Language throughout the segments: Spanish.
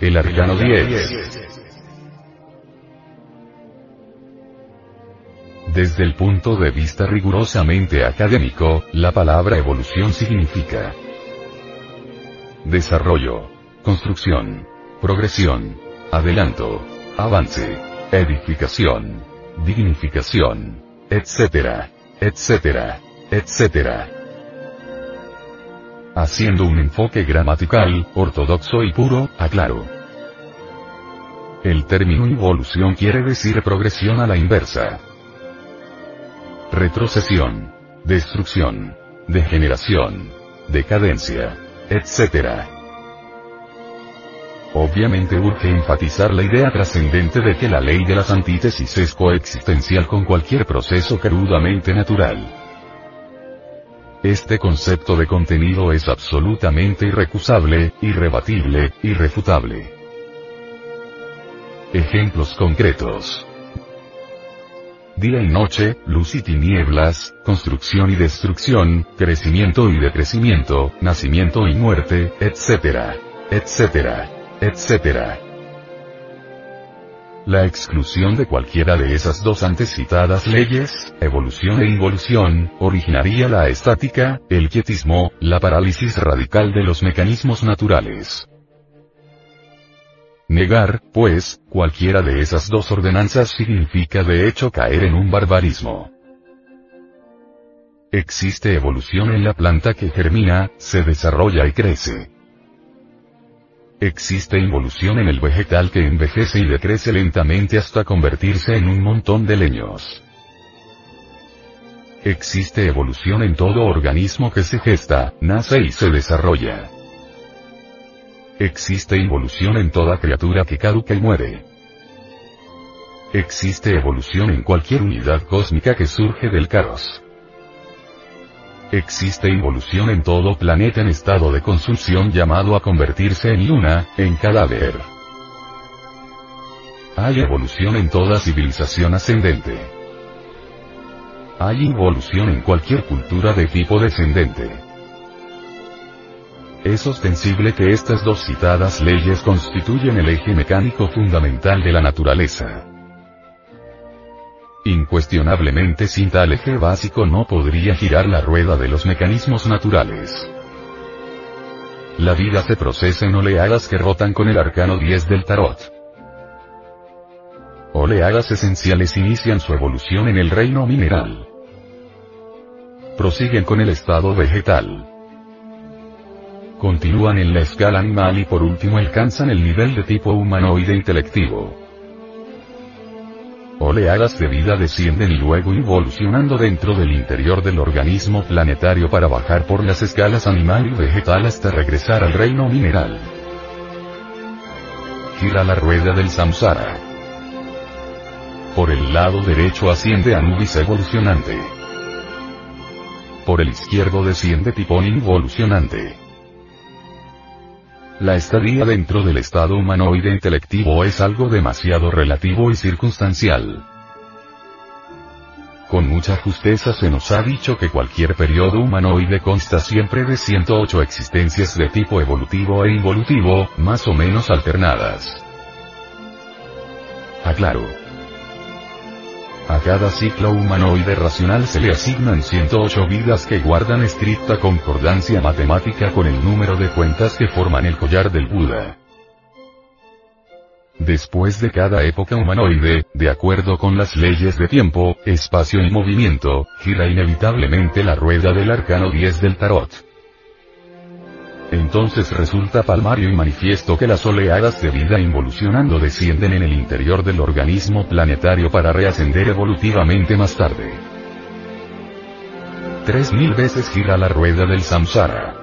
el arcano 10. Desde el punto de vista rigurosamente académico, la palabra evolución significa desarrollo, construcción, progresión, adelanto, avance, edificación, dignificación, etcétera, etcétera, etcétera haciendo un enfoque gramatical, ortodoxo y puro, aclaro. El término evolución quiere decir progresión a la inversa. Retrocesión, destrucción, degeneración, decadencia, etc. Obviamente urge enfatizar la idea trascendente de que la ley de las antítesis es coexistencial con cualquier proceso crudamente natural. Este concepto de contenido es absolutamente irrecusable, irrebatible, irrefutable. Ejemplos concretos. Día y noche, luz y tinieblas, construcción y destrucción, crecimiento y decrecimiento, nacimiento y muerte, etc. etc. etc. La exclusión de cualquiera de esas dos antes citadas leyes, evolución e involución, originaría la estática, el quietismo, la parálisis radical de los mecanismos naturales. Negar, pues, cualquiera de esas dos ordenanzas significa de hecho caer en un barbarismo. Existe evolución en la planta que germina, se desarrolla y crece. Existe involución en el vegetal que envejece y decrece lentamente hasta convertirse en un montón de leños. Existe evolución en todo organismo que se gesta, nace y se desarrolla. Existe involución en toda criatura que caduca y muere. Existe evolución en cualquier unidad cósmica que surge del caos. Existe involución en todo planeta en estado de consumpción llamado a convertirse en luna, en cadáver. Hay evolución en toda civilización ascendente. Hay involución en cualquier cultura de tipo descendente. Es ostensible que estas dos citadas leyes constituyen el eje mecánico fundamental de la naturaleza. Incuestionablemente sin tal eje básico no podría girar la rueda de los mecanismos naturales. La vida se procesa en oleadas que rotan con el arcano 10 del tarot. Oleadas esenciales inician su evolución en el reino mineral. Prosiguen con el estado vegetal. Continúan en la escala animal y por último alcanzan el nivel de tipo humanoide intelectivo. Oleadas de vida descienden y luego evolucionando dentro del interior del organismo planetario para bajar por las escalas animal y vegetal hasta regresar al reino mineral. Gira la rueda del samsara. Por el lado derecho asciende Anubis evolucionante. Por el izquierdo desciende Tipón involucionante. La estadía dentro del estado humanoide intelectivo es algo demasiado relativo y circunstancial. Con mucha justeza se nos ha dicho que cualquier periodo humanoide consta siempre de 108 existencias de tipo evolutivo e involutivo, más o menos alternadas. Aclaro. A cada ciclo humanoide racional se le asignan 108 vidas que guardan estricta concordancia matemática con el número de cuentas que forman el collar del Buda. Después de cada época humanoide, de acuerdo con las leyes de tiempo, espacio y movimiento, gira inevitablemente la rueda del arcano 10 del tarot. Entonces resulta palmario y manifiesto que las oleadas de vida involucionando descienden en el interior del organismo planetario para reascender evolutivamente más tarde. Tres mil veces gira la rueda del samsara.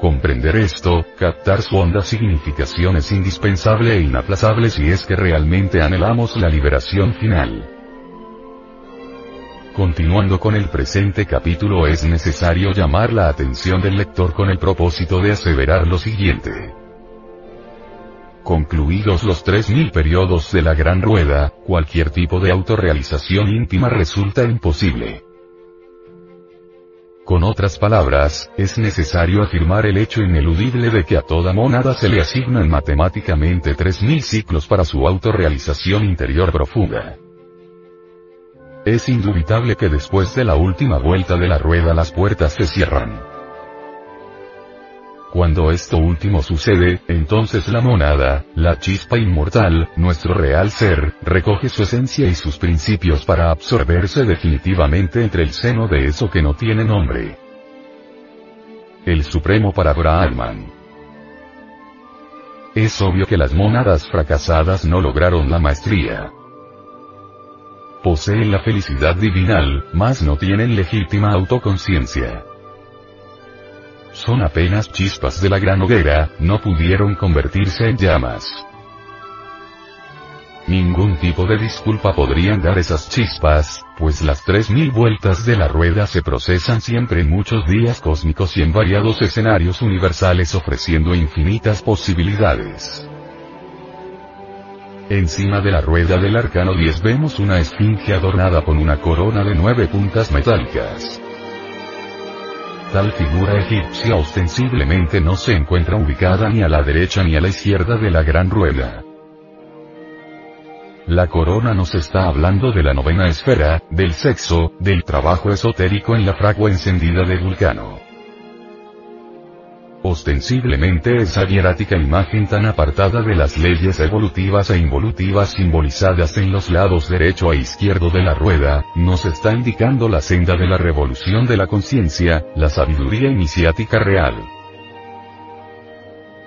Comprender esto, captar su honda significación es indispensable e inaplazable si es que realmente anhelamos la liberación final. Continuando con el presente capítulo es necesario llamar la atención del lector con el propósito de aseverar lo siguiente. Concluidos los 3.000 periodos de la Gran Rueda, cualquier tipo de autorrealización íntima resulta imposible. Con otras palabras, es necesario afirmar el hecho ineludible de que a toda monada se le asignan matemáticamente 3.000 ciclos para su autorrealización interior profunda. Es indubitable que después de la última vuelta de la rueda las puertas se cierran. Cuando esto último sucede, entonces la monada, la chispa inmortal, nuestro real ser, recoge su esencia y sus principios para absorberse definitivamente entre el seno de eso que no tiene nombre. El Supremo para Brahman. Es obvio que las monadas fracasadas no lograron la maestría poseen la felicidad divinal, mas no tienen legítima autoconciencia. Son apenas chispas de la gran hoguera, no pudieron convertirse en llamas. Ningún tipo de disculpa podrían dar esas chispas, pues las tres mil vueltas de la rueda se procesan siempre en muchos días cósmicos y en variados escenarios universales ofreciendo infinitas posibilidades. Encima de la rueda del arcano 10 vemos una esfinge adornada con una corona de nueve puntas metálicas. Tal figura egipcia ostensiblemente no se encuentra ubicada ni a la derecha ni a la izquierda de la gran rueda. La corona nos está hablando de la novena esfera, del sexo, del trabajo esotérico en la fragua encendida de Vulcano. Ostensiblemente esa hierática imagen tan apartada de las leyes evolutivas e involutivas simbolizadas en los lados derecho e izquierdo de la rueda, nos está indicando la senda de la revolución de la conciencia, la sabiduría iniciática real.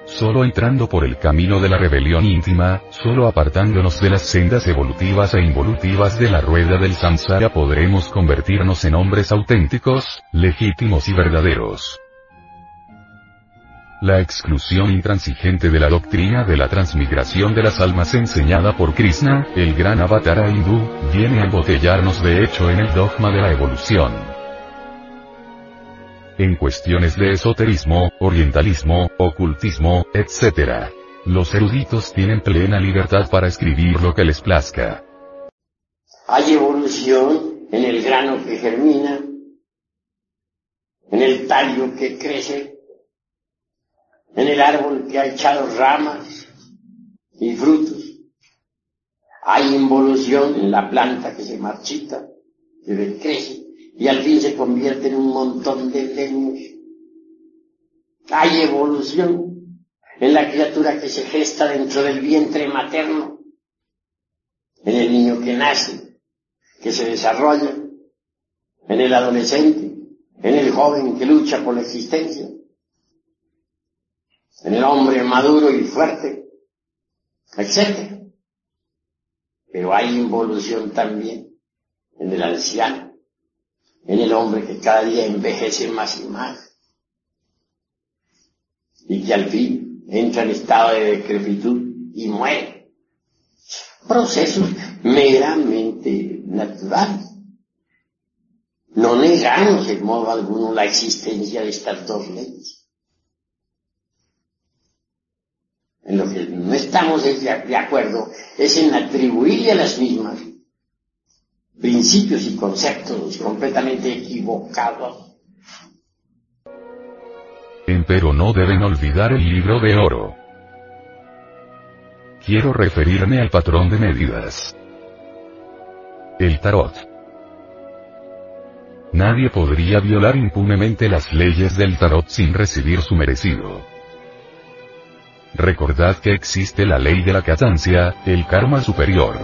Solo entrando por el camino de la rebelión íntima, solo apartándonos de las sendas evolutivas e involutivas de la rueda del samsara podremos convertirnos en hombres auténticos, legítimos y verdaderos. La exclusión intransigente de la doctrina de la transmigración de las almas enseñada por Krishna, el gran avatara hindú, viene a embotellarnos de hecho en el dogma de la evolución. En cuestiones de esoterismo, orientalismo, ocultismo, etc. Los eruditos tienen plena libertad para escribir lo que les plazca. Hay evolución en el grano que germina, en el tallo que crece, en el árbol que ha echado ramas y frutos. Hay involución en la planta que se marchita, que crece y al fin se convierte en un montón de leños. Hay evolución en la criatura que se gesta dentro del vientre materno, en el niño que nace, que se desarrolla, en el adolescente, en el joven que lucha por la existencia en el hombre maduro y fuerte, etc. Pero hay involución también en el anciano, en el hombre que cada día envejece más y más, y que al fin entra en estado de decrepitud y muere. Procesos meramente naturales. No negamos en modo alguno la existencia de estas dos leyes. En lo que no estamos de acuerdo es en atribuirle a las mismas principios y conceptos completamente equivocados. Pero no deben olvidar el libro de oro. Quiero referirme al patrón de medidas. el tarot. Nadie podría violar impunemente las leyes del tarot sin recibir su merecido. Recordad que existe la ley de la castancia, el karma superior.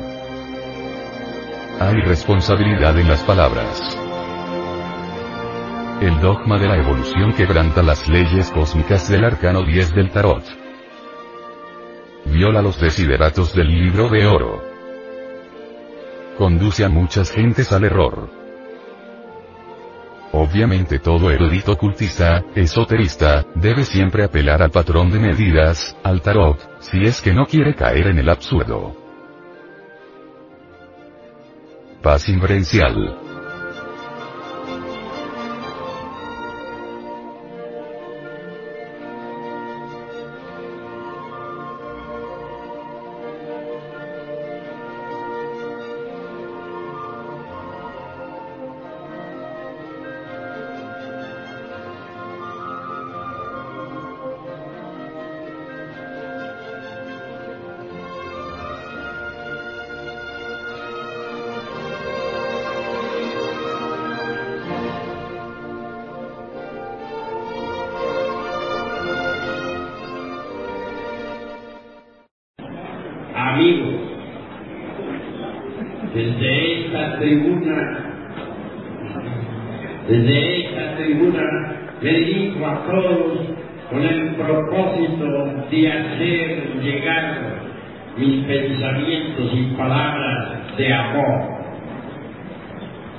Hay responsabilidad en las palabras. El dogma de la evolución quebranta las leyes cósmicas del arcano 10 del tarot. Viola los desideratos del libro de oro. Conduce a muchas gentes al error. Obviamente todo erudito ocultista, esoterista, debe siempre apelar al patrón de medidas, al tarot, si es que no quiere caer en el absurdo. Paz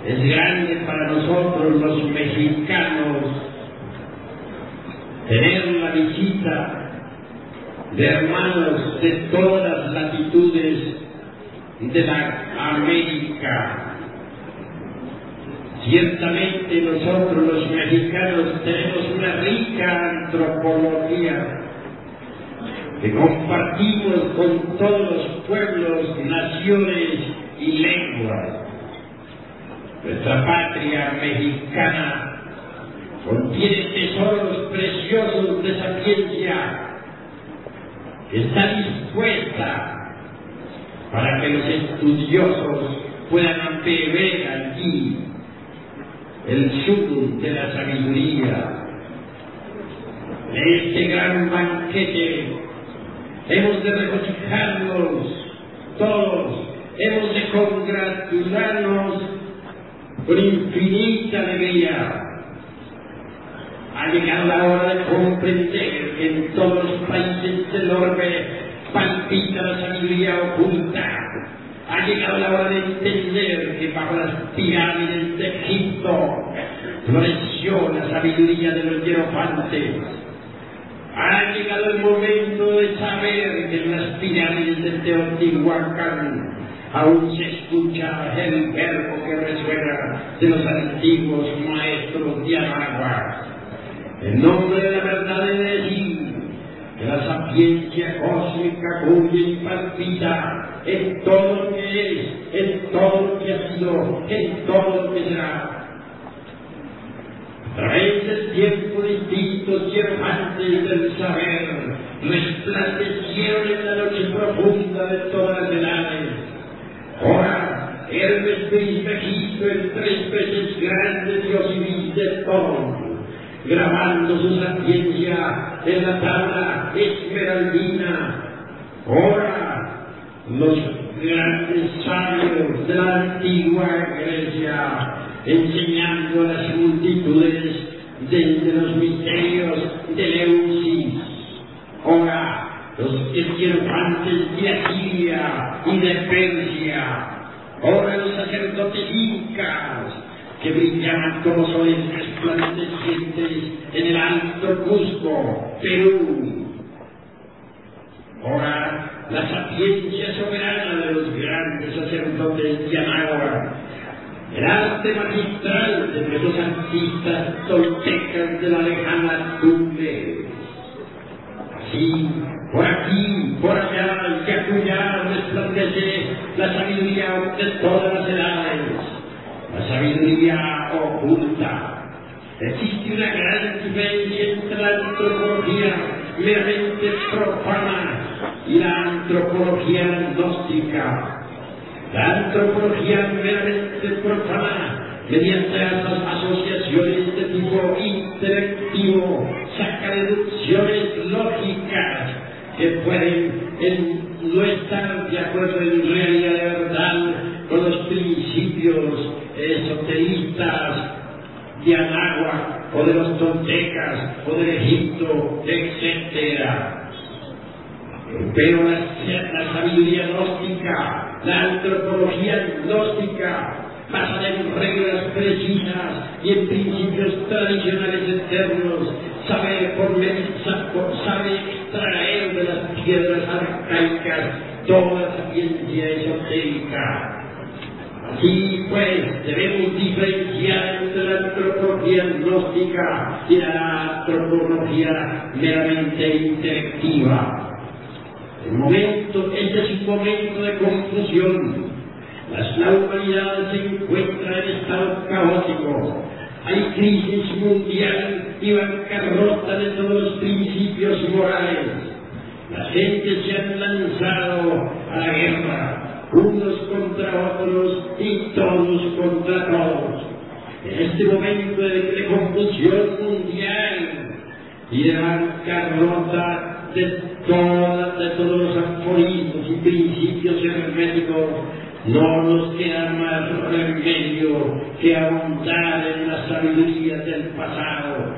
es grande para nosotros los mexicanos tener la visita de hermanos de todas las latitudes de la América. Ciertamente nosotros los mexicanos tenemos una rica antropología que compartimos con todos los pueblos, naciones y lenguas. Nuestra patria mexicana contiene tesoros preciosos de sapiencia que está dispuesta para que los estudiosos puedan beber aquí el sur de la sabiduría. De este gran banquete hemos de regocijarnos todos, hemos de congratularnos con infinita alegría Ha llegado la hora de comprender que en todos los países del orbe palpita la sabiduría oculta. Ha llegado la hora de entender que bajo las pirámides de Egipto floreció la sabiduría de los hierofantes. Ha llegado el momento de saber que en las pirámides de Teotihuacán aún se escucha el verbo que resuena de los antiguos maestros de Anagua. En nombre de la verdad de Elohim, que la sapiencia cósmica cuya impartida es todo lo que es, es todo lo que ha sido, es todo lo que será. A través tiempo distinto, y errantes del saber, resplandecieron en la noche profunda de todas las edades Ahora, él me estima en tres veces grande Dios y vice grabando su sapiencia en la tabla esmeraldina. Ahora, los grandes sabios de la antigua Grecia, enseñando a las multitudes desde los misterios de Leucis. Ahora, los esquirofantes de Asiria y de Persia, ahora los sacerdotes incas, que brillaban como soles resplandecientes en el alto Cusco, Perú. Ahora la sapiencia soberana de los grandes sacerdotes de Anáhuac, el arte magistral de nuestros artistas toltecas de la lejana cumbre. Así, por aquí, por allá y acullá resplandece la sabiduría de todas las edades, la sabiduría oculta. Existe una gran diferencia entre la antropología meramente profana y la antropología gnóstica. La antropología meramente profana, mediante las asociaciones de tipo interactivo, saca deducciones lógicas que pueden no estar de acuerdo en realidad de verdad con los principios esoteristas de Anáhuac o de los toltecas o del Egipto, etc. Pero la, la sabiduría gnóstica, la antropología gnóstica, basada en reglas precisas y en principios tradicionales eternos, sabe, sabe extraer de las piedras arcaicas toda la ciencia esotérica Así pues, debemos diferenciar entre la antropología gnóstica y la antropología meramente intelectiva. El momento, este es un momento de confusión. La humanidad se encuentra en estado caótico. Hay crisis mundial y bancarrota de todos los principios morales. La gente se ha lanzado a la guerra unos contra otros y todos contra todos. En este momento de, confusión mundial y de bancarrota de, todos los aforismos y principios herméticos, no nos queda más remedio que abundar en la sabiduría del pasado,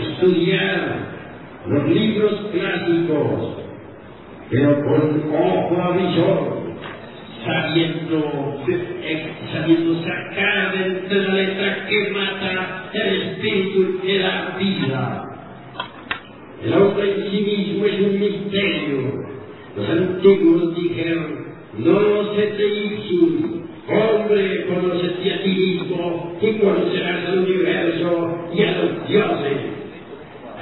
estudiar los libros clásicos pero con ojo avisor, sabiendo, sabiendo sacar de entre la letra que mata el espíritu que da vida. El hombre en sí mismo es un misterio. Los antiguos dijeron, no se te hombre, conócete a ti mismo y conocerás al universo y a los dioses.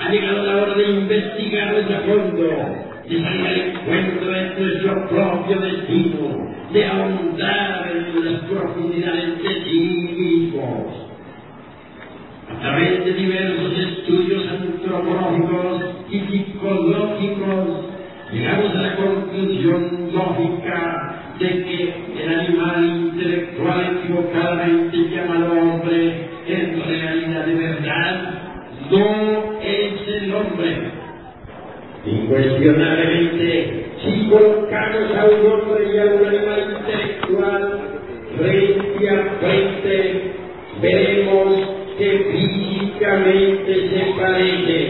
Ha llegado la hora de investigar a fondo de salir al encuentro de nuestro propio destino, de ahondar en las profundidades de sí mismos. A través de diversos estudios antropológicos y psicológicos, llegamos a la conclusión lógica de que el animal intelectual equivocadamente llamado hombre, en realidad de verdad, no es el hombre Incuestionablemente, si colocamos a un hombre y a un animal intelectual frente a frente, veremos que físicamente se parecen.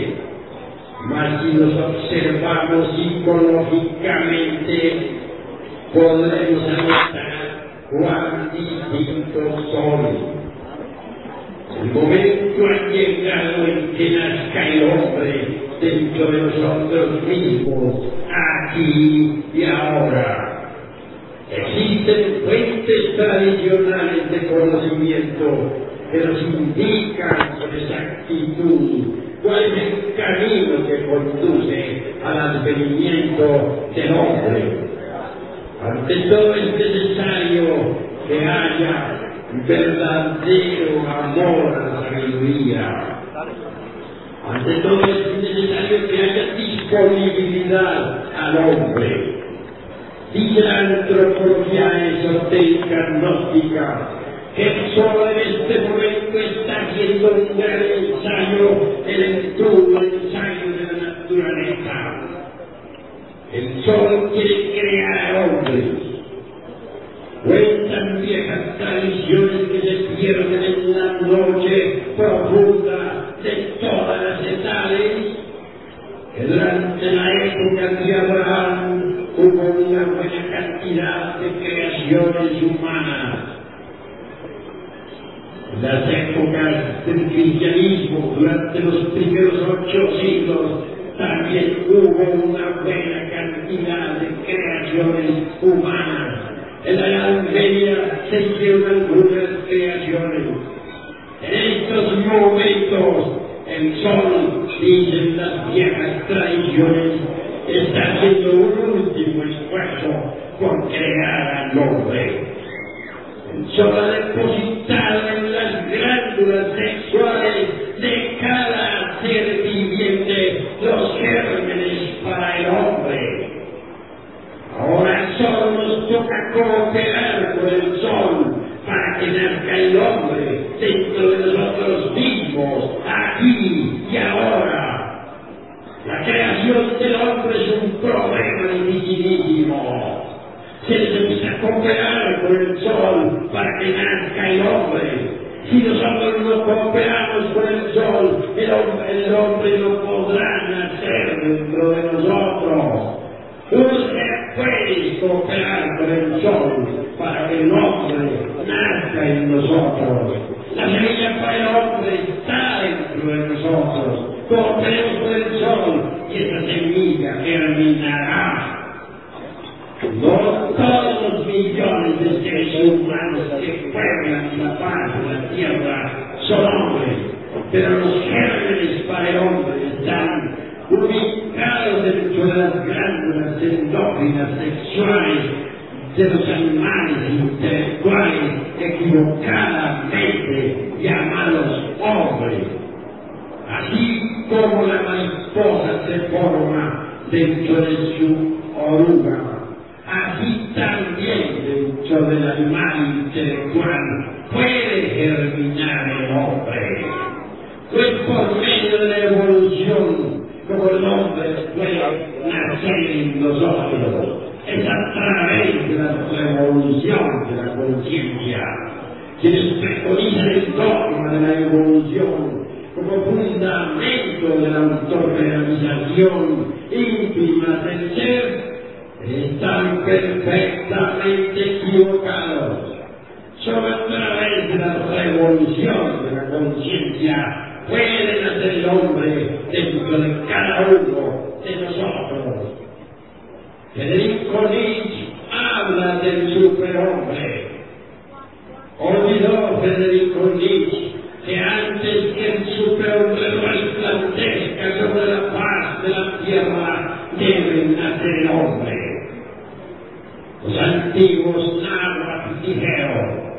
Mas si los observamos psicológicamente, podremos notar cuán distintos son. El momento ha llegado en que nazca el hombre dentro de nosotros mismos, aquí y ahora. Existen fuentes tradicionales de conocimiento que nos indican con exactitud cuál es el camino que conduce al advenimiento del hombre. Ante todo es necesario que haya verdadero amor a la sabiduría ante todo es necesario que haya disponibilidad al hombre. Dice la antropología esotérica gnóstica que solo en este momento está haciendo un gran ensayo, el entorno ensayo de la naturaleza. El sol quiere crear hombres. Viejas tradiciones que se pierden en la noche profunda de todas las edades, que durante la época de Abraham hubo una buena cantidad de creaciones humanas. Las épocas del cristianismo, durante los primeros ocho siglos, también hubo una buena cantidad de creaciones humanas. En la Edad día se hicieron algunas creaciones. En estos momentos, el sol, dicen las viejas tradiciones, está haciendo un último esfuerzo por crear al hombre. El sol ha depositado en las glándulas sexuales cooperar con el sol para que nazca el hombre dentro de nosotros mismos, aquí y ahora. La creación del hombre es un problema dificilísimo. Se necesita cooperar con el sol para que nazca el hombre. Si nosotros no cooperamos con el sol, el hombre, el hombre no podrá nacer dentro de nosotros. Usted puede cooperar con el sol para que el hombre nazca en nosotros. La semilla para el hombre está dentro de nosotros. Cooperemos con el sol y esa semilla germinará. No todos los millones de seres humanos que pueblan la paz de la tierra son hombres, pero los gérmenes para el hombre están ubicados dentro de las glándulas endógenas sexuales de los animales intelectuales equivocadamente llamados hombres. Así como la mariposa se forma dentro de su oruga, así también dentro del animal intelectual puede germinar el hombre. Pues por medio de la evolución como el hombre puede nacer en nosotros. Es a través de la revolución de la conciencia. Quienes preconizan el dogma de la evolución como fundamento de la autorrealización íntima del ser, están perfectamente equivocados. De la revolución de la conciencia puede nacer el hombre dentro de cada uno de nosotros. Federico Nietzsche habla del superhombre. Olvidó Federico Nietzsche que antes que el superhombre resplandezca sobre la paz de la tierra, debe nacer el hombre. Los antiguos náhuatl dijeron,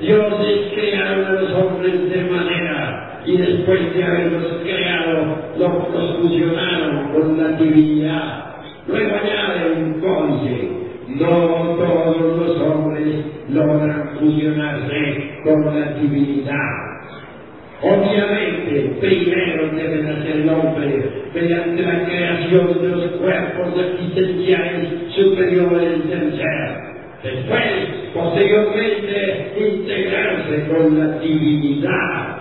dioses crearon a los hombres de manera y después de haberlos creado, los, los fusionaron con la divinidad. Luego añade un códice, no todos los hombres logran fusionarse con la divinidad. Obviamente, primero debe nacer el hombre mediante la creación de los cuerpos existenciales superiores del ser. Después, posteriormente, integrarse con la divinidad.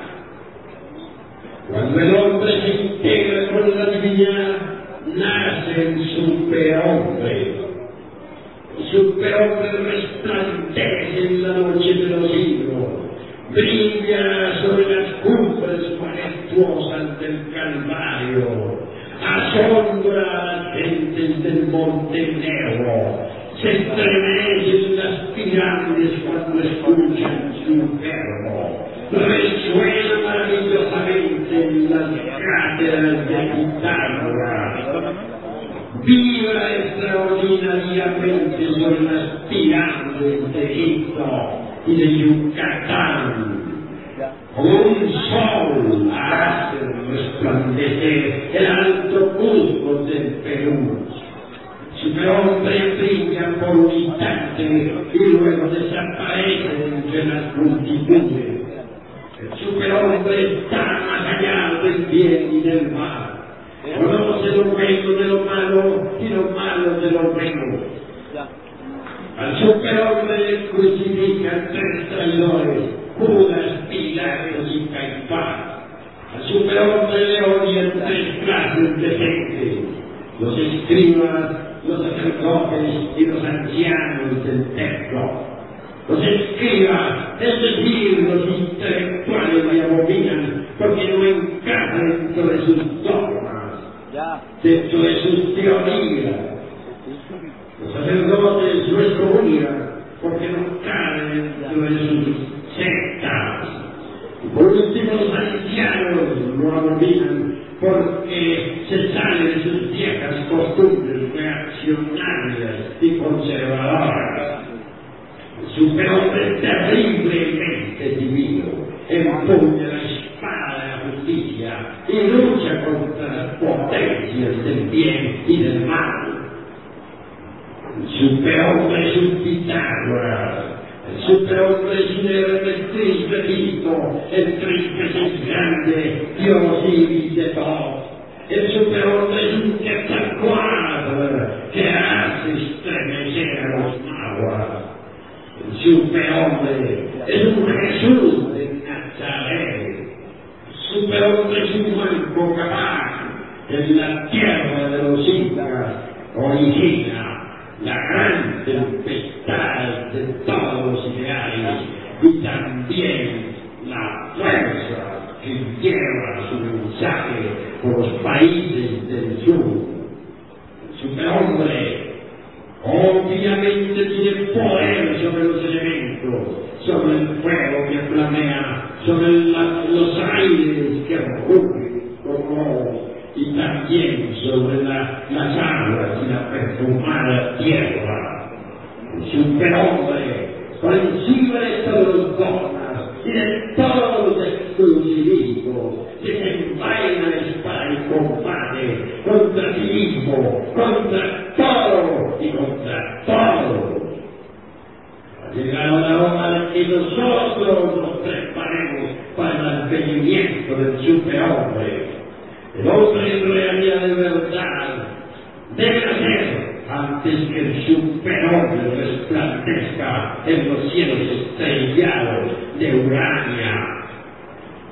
Cuando el hombre se integra con la divinidad, nace el superhombre. El superhombre resplandece en la noche de los siglos, brilla sobre las cumbres majestuosas del Calvario, asombra a las gentes del Monte Negro, se estremecen las pirámides cuando escuchan su verbo, resuena maravillosamente en las cátedras de Pitágoras, vibra extraordinariamente sobre las pirámides de Egipto y de Yucatán. Un sol hace resplandecer el alto Cusco del Perú. Superhombre brilla por un instante y luego desaparece entre las multitudes. El superhombre está más allá del bien y del mal. Conoce lo bueno de lo malo y lo malo de lo bueno. Al superhombre le crucifican tres traidores, Judas, Pilatos y Caifás. Al superhombre le odian tres clases de gente, los escribas, los sacerdotes y los ancianos del templo. Los escribas, es decir, los intelectuales le abominan porque no encaja dentro de sus dogmas, dentro de sus teorías. Los sacerdotes lo excomulgan porque no caen dentro de sus sectas. Por último, los ancianos lo abominan porque se sale de sus viejas costumbres reaccionarias y conservadoras. Superhombre terriblemente divino, empuña la espada de la justicia y lucha contra las potencias del bien y del mal. El superhombre es un Pitágoras, el superhombre es un Hermes Trismegisto, el Trismes es grande, Dios y de todo. El superhombre es un Quetzalcoatl que hace estremecer a los nahuas. Superhombre es un Jesús de Nazaret. Superhombre Juan capaz en la tierra de los incas origina la gran tempestad de todos los ideales y también la fuerza que lleva su mensaje por los países del sur. Superhombre obviamente tiene poder sobre los elementos, sobre el fuego que flamea, sobre la, los aires que rugen como y también sobre la, las aguas y la perfumada tierra. El superhombre, por encima de todos los dogmas y de todos los exclusivismos, que se envaina espada y combate contra sí mismo, contra todo y contra todos. Ha llegado la hora de que nosotros nos preparemos para el advenimiento del superhombre. El hombre en realidad de verdad debe nacer antes que el superhombre resplandezca en los cielos estrellados de Urania.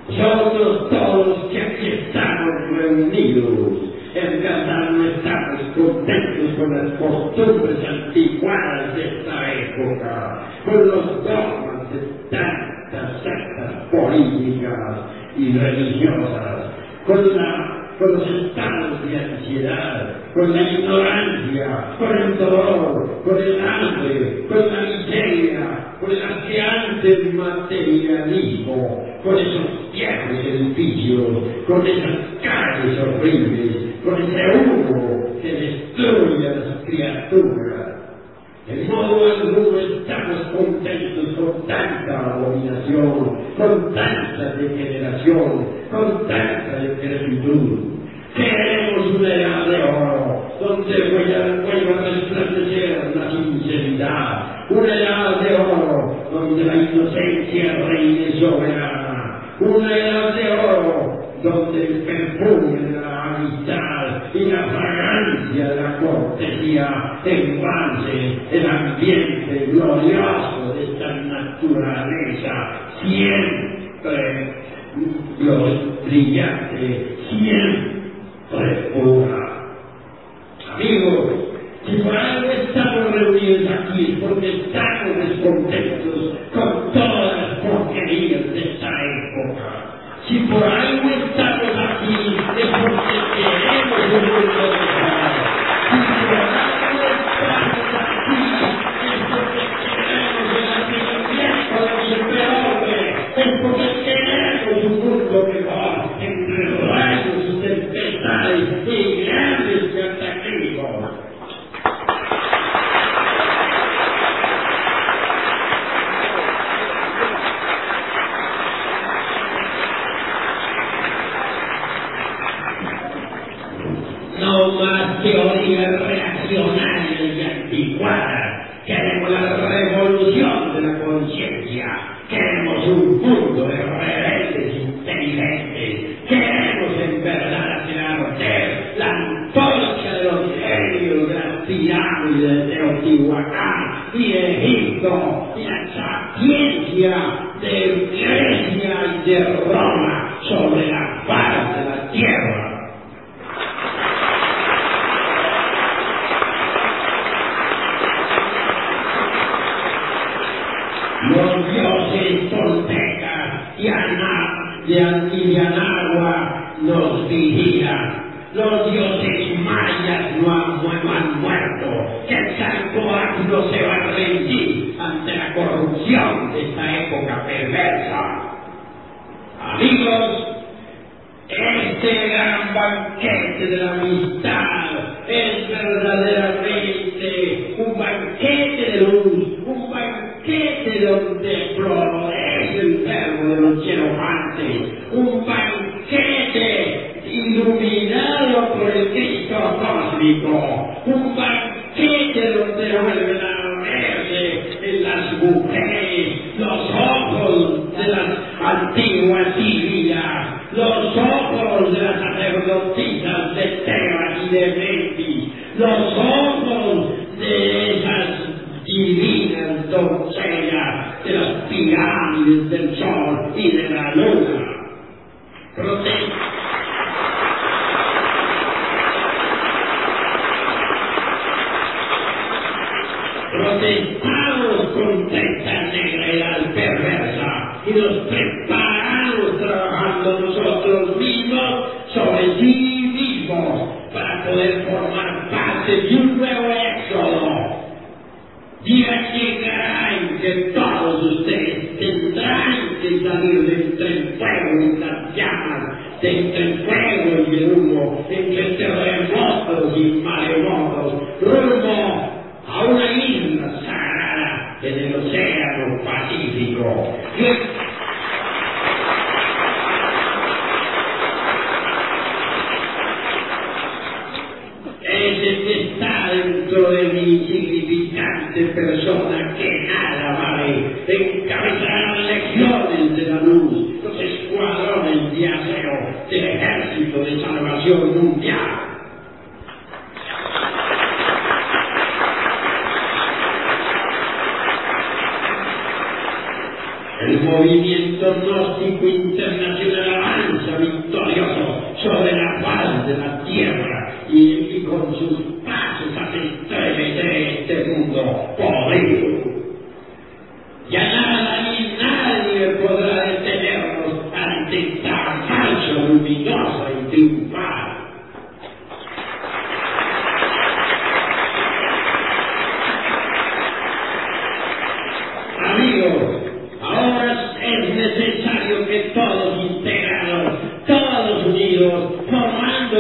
Nosotros todos los que aquí estamos reunidos, en verdad no estamos contentos con las costumbres antiguadas de esta época, con los dogmas de tantas sectas políticas y religiosas, con, la, con los estados de ansiedad, con la ignorancia, con el dolor, con el hambre, con la miseria, con el ansiante materialismo, con esos viejos edificios, con esas calles horribles, con ese humo que destruye a las criaturas. De modo alguno estamos contentos con tanta abominación, con tanta degeneración, con tanta decrepitud. Queremos una edad de oro, donde vuelva a resplandecer la sinceridad, una edad de oro, donde la inocencia reine soberana, una edad de oro, donde el perfume de la amistad y la fragancia la cortesía embalse el ambiente glorioso de esta naturaleza siempre brillante, siempre pura. Amigos, si por algo estamos reunidos aquí es porque estamos descontentos con todas las porquerías de esta época. Si por algo estamos aquí es porque queremos un y Egipto y la sapiencia de Grecia y de Roma banquete de luz, un banquete donde florece el verbo de los hierofantes, un banquete iluminado por el Cristo cósmico.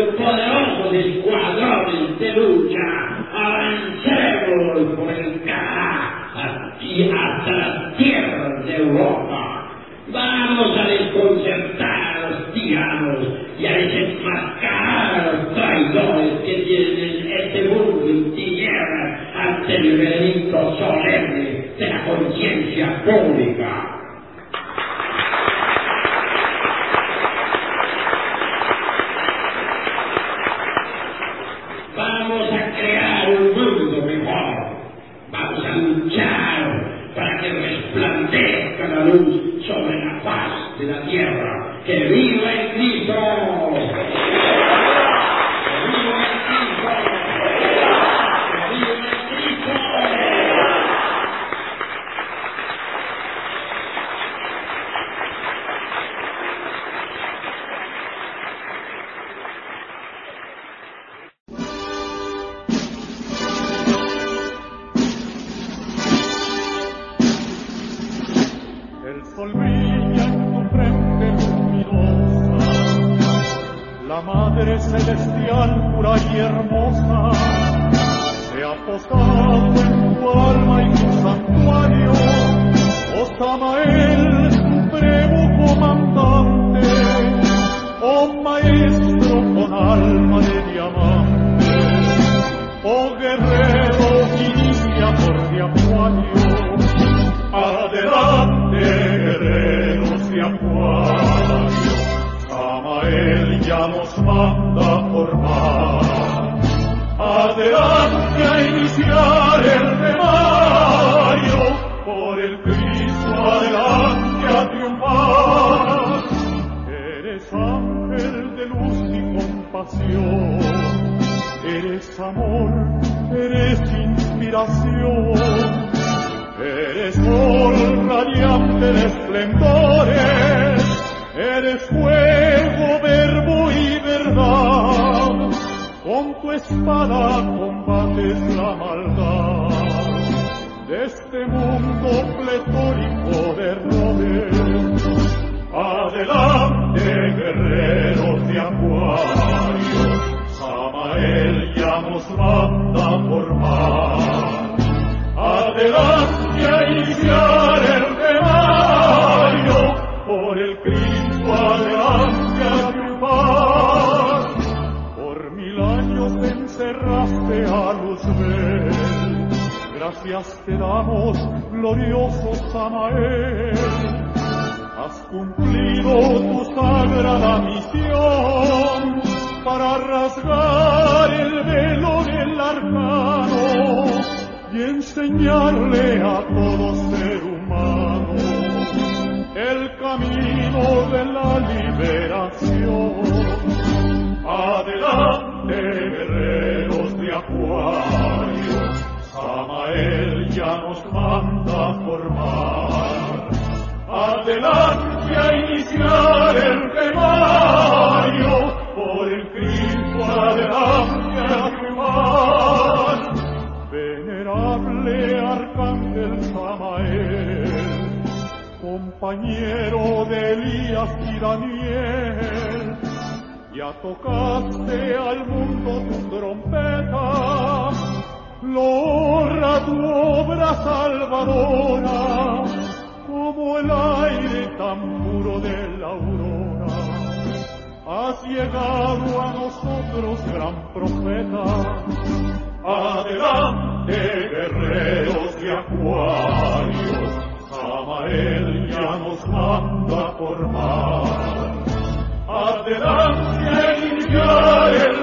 El poderoso del cuadro de telúgra. madre celestial pura y hermosa, se ha posado en tu alma y tu santuario, os ama el comandante, oh maestro con alma de diamante, oh guerrero inicia por diamanio. vayamos manda formar. Adelante a iniciar el remario, por el Cristo adelante a triunfar. Eres ángel de luz y compasión, eres amor, eres inspiración. Eres sol radiante de esplendores, eres fuego. espada combates la maldad. De este mundo pletórico glorioso Samael. Has cumplido tu sagrada misión para rasgar el velo del arcano y enseñarle a todo ser humano el camino de la liberación. Adelante, guerreros de Acuario, Samael ya nos manda formar. Adelante a iniciar el temario, por el Cristo adelante a quemar. Venerable Arcángel Samael, compañero de Elías y Daniel, ya tocaste al mundo tu trompeta, logra tu obra salvadora, como el aire tan puro de la aurora. Has llegado a nosotros, gran profeta. Adelante, guerreros de acuarios, Samael ya nos manda a formar. Adelante a iniciar el